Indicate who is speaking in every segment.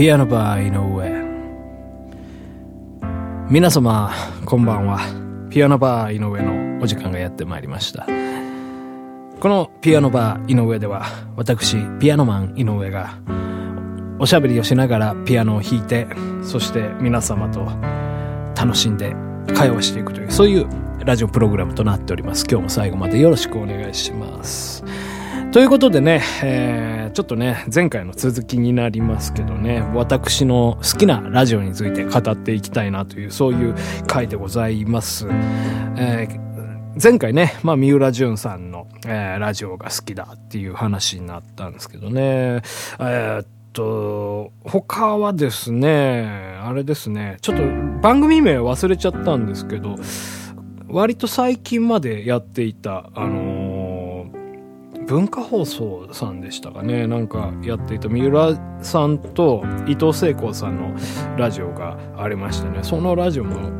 Speaker 1: ピアノバー井上。皆様こんばんは。ピアノバー井上のお時間がやってまいりました。このピアノバー井上では私ピアノマン井上がおしゃべりをしながらピアノを弾いてそして皆様と楽しんで会話していくというそういうラジオプログラムとなっております。今日も最後までよろしくお願いします。ということでね、えー、ちょっとね、前回の続きになりますけどね、私の好きなラジオについて語っていきたいなという、そういう回でございます。えー、前回ね、まあ、三浦淳さんの、えー、ラジオが好きだっていう話になったんですけどね、えー、っと、他はですね、あれですね、ちょっと番組名忘れちゃったんですけど、割と最近までやっていた、あの文化放送さんでしたかね。なんかやっていた三浦さんと伊藤聖子さんのラジオがありましてね。そのラジオも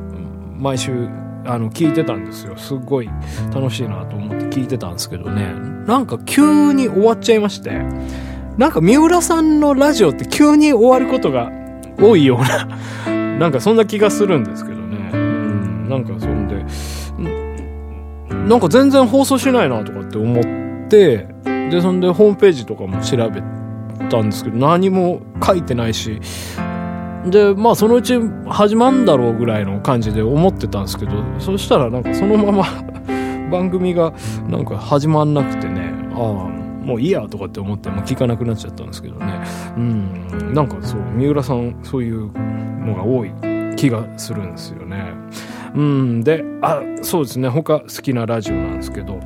Speaker 1: 毎週あの聞いてたんですよ。すごい楽しいなと思って聞いてたんですけどね。なんか急に終わっちゃいまして。なんか三浦さんのラジオって急に終わることが多いような。なんかそんな気がするんですけどね。うん。なんかそんで。なんか全然放送しないなとかって思っててでそんでホームページとかも調べたんですけど何も書いてないしでまあそのうち始まんだろうぐらいの感じで思ってたんですけどそしたらなんかそのまま 番組がなんか始まんなくてねああもういいやとかって思っても聞かなくなっちゃったんですけどね。うん。なんかそう三浦さんそういうのが多い気がするんですよね。うん。であそうですね。他好きなラジオなんですけど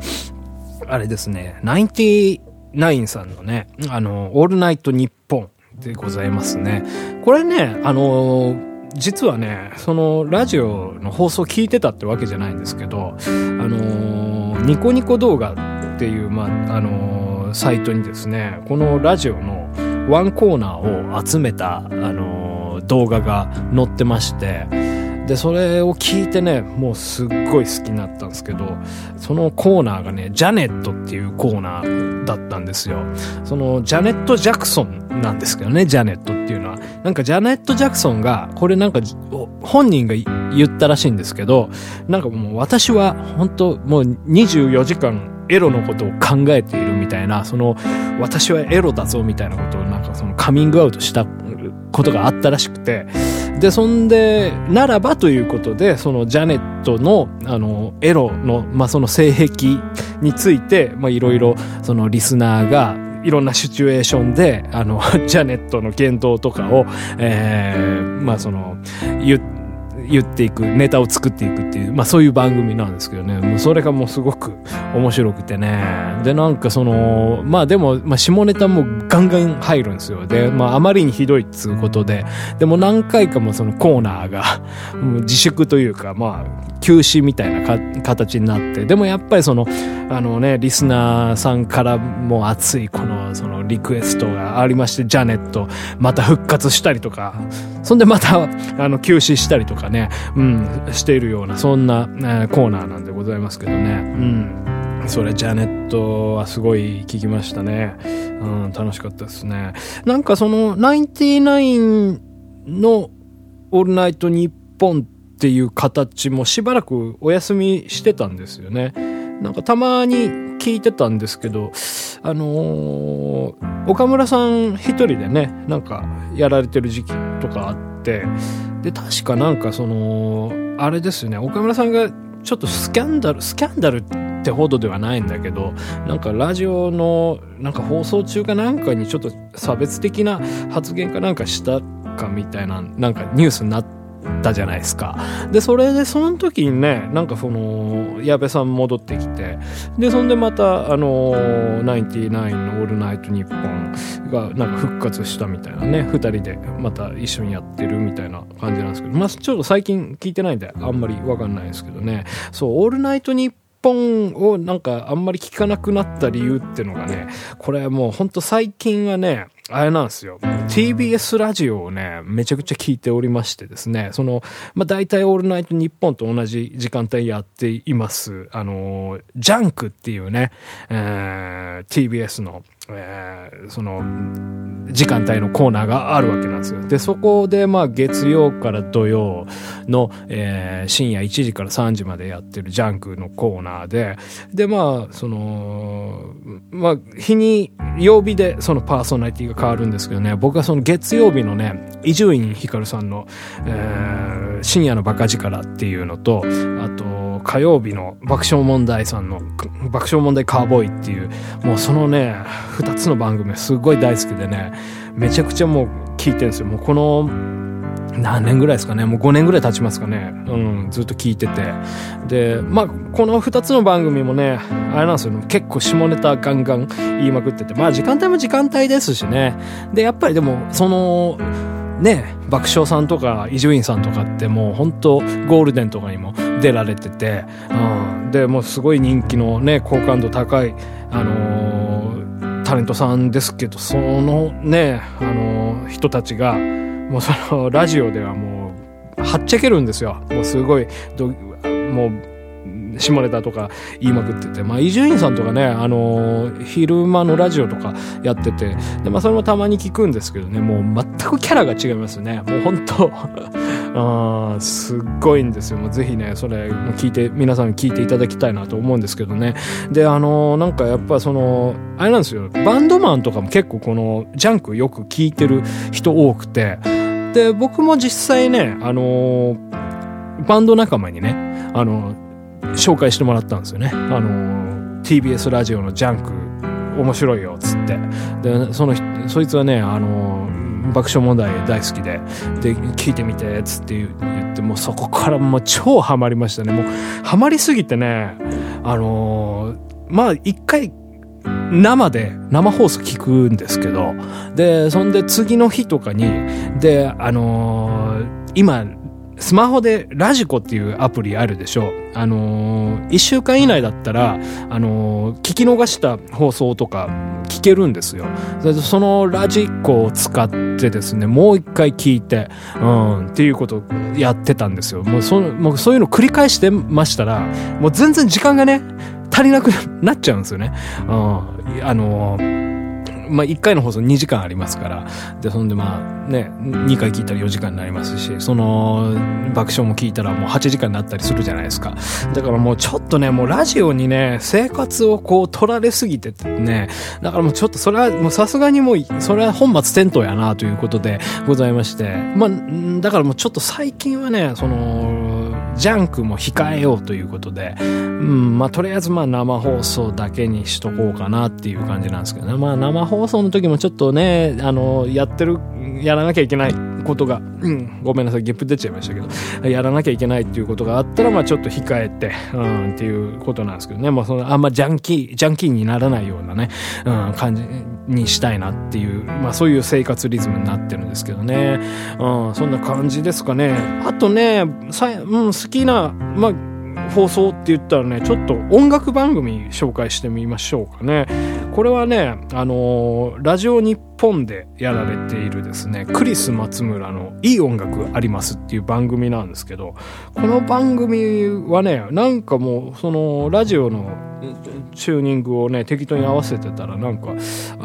Speaker 1: あれですね、ナインティナインさんのね、あの、オールナイトニッポンでございますね。これね、あの、実はね、そのラジオの放送聞いてたってわけじゃないんですけど、あの、ニコニコ動画っていう、まあ、あの、サイトにですね、このラジオのワンコーナーを集めた、あの、動画が載ってまして、で、それを聞いてね、もうすっごい好きになったんですけど、そのコーナーがね、ジャネットっていうコーナーだったんですよ。その、ジャネット・ジャクソンなんですけどね、ジャネットっていうのは。なんかジャネット・ジャクソンが、これなんか、本人が言ったらしいんですけど、なんかもう私は本当もう24時間エロのことを考えているみたいな、その、私はエロだぞみたいなことをなんかそのカミングアウトしたことがあったらしくて、で、そんで、ならばということで、そのジャネットの、あの、エロの、まあ、その性癖について、ま、いろいろ、そのリスナーが、いろんなシチュエーションで、あの、ジャネットの言動とかを、えー、まあ、その、言って、言っていく、ネタを作っていくっていう、まあそういう番組なんですけどね、もうそれがもうすごく面白くてね。で、なんかその、まあでも、まあ下ネタもガンガン入るんですよ。で、まああまりにひどいっつうことで、でも何回かもそのコーナーが、自粛というか、まあ、休止みたいな形になって、でもやっぱりその、あのね、リスナーさんからも熱いこの、そのリクエストがありまして、ジャネット、また復活したりとか、そんでまた、あの、休止したりとかね、ねうん、しているような、そんな、えー、コーナーなんでございますけどね。うん。それ、ジャネットはすごい聞きましたね。うん、楽しかったですね。なんかその、ナインティナインのオールナイトニッポンっていう形もしばらくお休みしてたんですよね。なんかたまに聞いてたんですけど、あのー、岡村さん一人でね、なんかやられてる時期とかあって、で、確かなんかその、あれですね、岡村さんがちょっとスキャンダル、スキャンダルってほどではないんだけど、なんかラジオの、なんか放送中かなんかにちょっと差別的な発言かなんかしたかみたいな、なんかニュースになって、たじゃないですか。で、それでその時にね、なんかその、矢部さん戻ってきて、で、そんでまた、あのナインティナインのオールナイトニッポンがなんか復活したみたいなね、二人でまた一緒にやってるみたいな感じなんですけど、まあちょっと最近聞いてないんであんまりわかんないですけどね、そう、オールナイトニッポン本をなんかあんまり聞かなくなった理由ってのがね、これもうほんと最近はね、あれなんですよ。TBS ラジオをね、めちゃくちゃ聞いておりましてですね、その、まあ、大体オールナイト日本と同じ時間帯やっています。あの、ジャンクっていうね、えー、TBS のえー、その、時間帯のコーナーがあるわけなんですよ。で、そこで、まあ、月曜から土曜の、えー、深夜1時から3時までやってるジャンクのコーナーで、で、まあ、その、まあ、日に、曜日でそのパーソナリティが変わるんですけどね、僕はその月曜日のね、伊集院光さんの、えー、深夜のバカ力っていうのと、あと、火曜日の爆笑問題さんの爆笑問題カーボーイっていう、もうそのね、二つの番組すごい大好きでね、めちゃくちゃもう聞いてるんですよ。もうこの、何年ぐらいですかねもう5年ぐらい経ちますかねうん、ずっと聞いてて。で、まあ、この2つの番組もね、あれなんですよ、結構下ネタガンガン言いまくってて、まあ時間帯も時間帯ですしね。で、やっぱりでも、その、ね、爆笑さんとか伊集院さんとかってもう本当ゴールデンとかにも出られてて、うん、で、もうすごい人気のね、好感度高い、あのー、タレントさんですけど、そのね、あのー、人たちが、もうそのラジオではもう、はっちゃけるんですよ。もうすごい、もう、下ネタとか言いまくってて、まあ、伊集院さんとかね、あのー、昼間のラジオとかやってて、で、まあ、それもたまに聞くんですけどね、もう全くキャラが違いますね。もう本当 あすっごいんですよ。もうぜひね、それ、聞いて、皆さん聞いていただきたいなと思うんですけどね。で、あのー、なんかやっぱその、あれなんですよ、バンドマンとかも結構この、ジャンクよく聞いてる人多くて、で、僕も実際ね、あのー、バンド仲間にね、あの紹介してもらったんですよね。あの、TBS ラジオのジャンク面白いよ、つって。で、その、そいつはね、あの、爆笑問題大好きで、で、聞いてみて、つって言って、もうそこからもう超ハマりましたね。もう、ハマりすぎてね、あのまあ、一回、生で生放送聞くんですけど、で、そんで次の日とかに、で、あのー、今、スマホでラジコっていうアプリあるでしょあのー、一週間以内だったら、あのー、聞き逃した放送とか聞けるんですよ。そのラジコを使ってですね、もう一回聞いて、うん、っていうことをやってたんですよ。もうそもうそういうの繰り返してましたら、もう全然時間がね、足りなくなっちゃうんですよね。うん、あのーまあ、1回の放送2時間ありますから、で、そんでまあ、ね、2回聞いたら4時間になりますし、その、爆笑も聞いたらもう8時間になったりするじゃないですか。だからもうちょっとね、もうラジオにね、生活をこう取られすぎててね、だからもうちょっとそれはもうさすがにもう、それは本末転倒やなということでございまして、まあ、だからもうちょっと最近はね、その、ジャンクも控えようということで、うん、まあとりあえずまあ生放送だけにしとこうかなっていう感じなんですけどね。まあ生放送の時もちょっとね、あの、やってる、やらなきゃいけないことが、うん、ごめんなさい、ゲップ出ちゃいましたけど、やらなきゃいけないっていうことがあったら、まあちょっと控えて、うん、っていうことなんですけどね。まあその、あんまジャンキー、ジャンキーにならないようなね、うん、感じにしたいなっていう、まあそういう生活リズムになってるんですけどね。うん、そんな感じですかね。あとね、さうん、好きな、まあ、放送って言ったらね、ちょっと音楽番組紹介してみましょうかね。これはね、あのー、ラジオ日本でやられているですね、クリス松村のいい音楽ありますっていう番組なんですけど、この番組はね、なんかもう、その、ラジオのチューニングをね、適当に合わせてたら、なんか、あ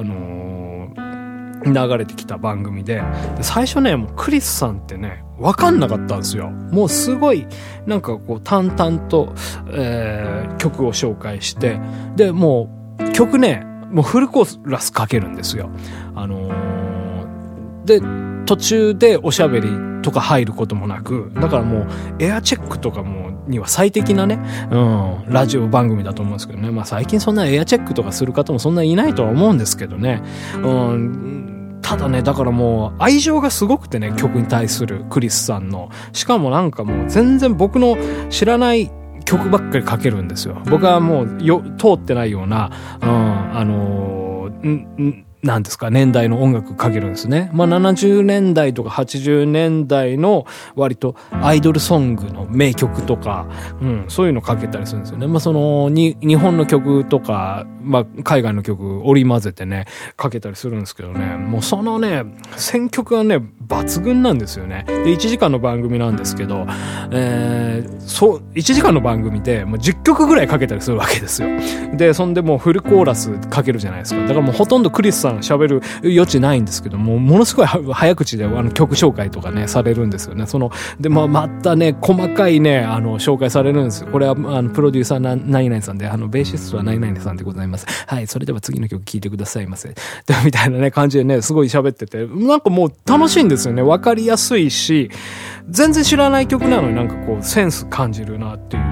Speaker 1: のー、流れてきた番組で、で最初ね、もうクリスさんってね、わかんなかったんですよ。もうすごい、なんかこう、淡々と、えー、曲を紹介して、で、もう、曲ね、もうフルコーラスかけるんですよ。あのー、で、途中でおしゃべりとか入ることもなく、だからもう、エアチェックとかも、には最適なね、うん、ラジオ番組だと思うんですけどね。まあ最近そんなエアチェックとかする方もそんないないとは思うんですけどね。うん、ただね、だからもう愛情がすごくてね、曲に対するクリスさんの。しかもなんかもう全然僕の知らない曲ばっかりかけるんですよ。僕はもうよ、通ってないような、うん、あのー、なんですか、年代の音楽かけるんですね。まあ、70年代とか80年代の割とアイドルソングの名曲とか、うん、そういうのかけたりするんですよね。まあ、その、に、日本の曲とか、まあ、海外の曲織り交ぜてね、かけたりするんですけどね、もうそのね、選曲がね、抜群なんですよね。で、1時間の番組なんですけど、えー、そう、1時間の番組でもう10曲ぐらいかけたりするわけですよ。で、そんでもうフルコーラスかけるじゃないですか。だからもうほとんどクリスさん喋る余地ないんですけども、ものすごい早口であの曲紹介とかね、されるんですよね。その、で、まあ、またね、細かいね、あの、紹介されるんですよ。これは、あの、プロデューサーな、何々さんで、あの、ベーシストは何々さんでございます。はい、それでは次の曲聴いてくださいませ。で、みたいなね、感じでね、すごい喋ってて、なんかもう楽しいんですよね。わかりやすいし、全然知らない曲なのになんかこう、センス感じるなっていう。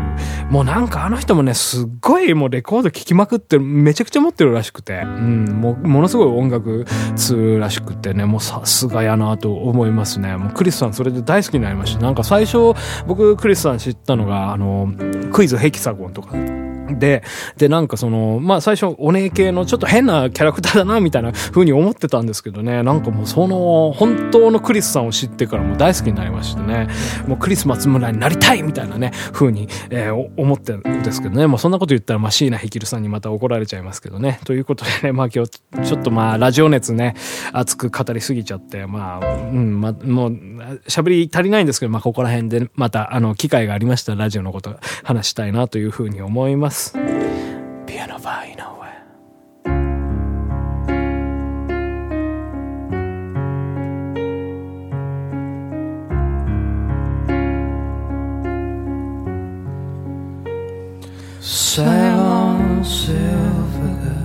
Speaker 1: もうなんかあの人もね、すっごいもうレコード聴きまくって、めちゃくちゃ持ってるらしくて、うん、もう、ものすごい音楽通らしくてね、もうさすがやなと思いますね。もうクリスさんそれで大好きになりました。なんか最初、僕クリスさん知ったのが、あの、クイズヘキサゴンとか、で、で、なんかその、まあ最初、お姉系のちょっと変なキャラクターだな、みたいな風に思ってたんですけどね、なんかもうその、本当のクリスさんを知ってからも大好きになりましてね、もうクリス松村になりたいみたいなね、風に、えー、思ってるんですけどね、もうそんなこと言ったら、まあ椎名ヒキルさんにまた怒られちゃいますけどね、ということでね、まあ今日、ちょっとまあラジオ熱ね、熱く語りすぎちゃって、まあ、うん、まあ、もう、喋り足りないんですけど、まあここら辺でまた、あの、機会がありましたらラジオのこと話したいなという風に思います。ますピアノバー井上 Sail on, silver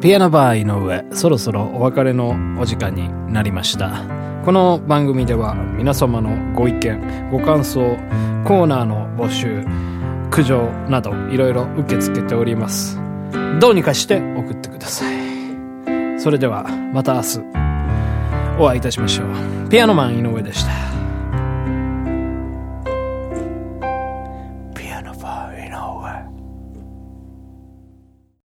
Speaker 1: ピアノバー井上、そろそろお別れのお時間になりました。この番組では皆様のご意見、ご感想、コーナーの募集、苦情などいろいろ受け付けております。どうにかして送ってください。それではまた明日お会いいたしましょう。ピアノマン井上でした。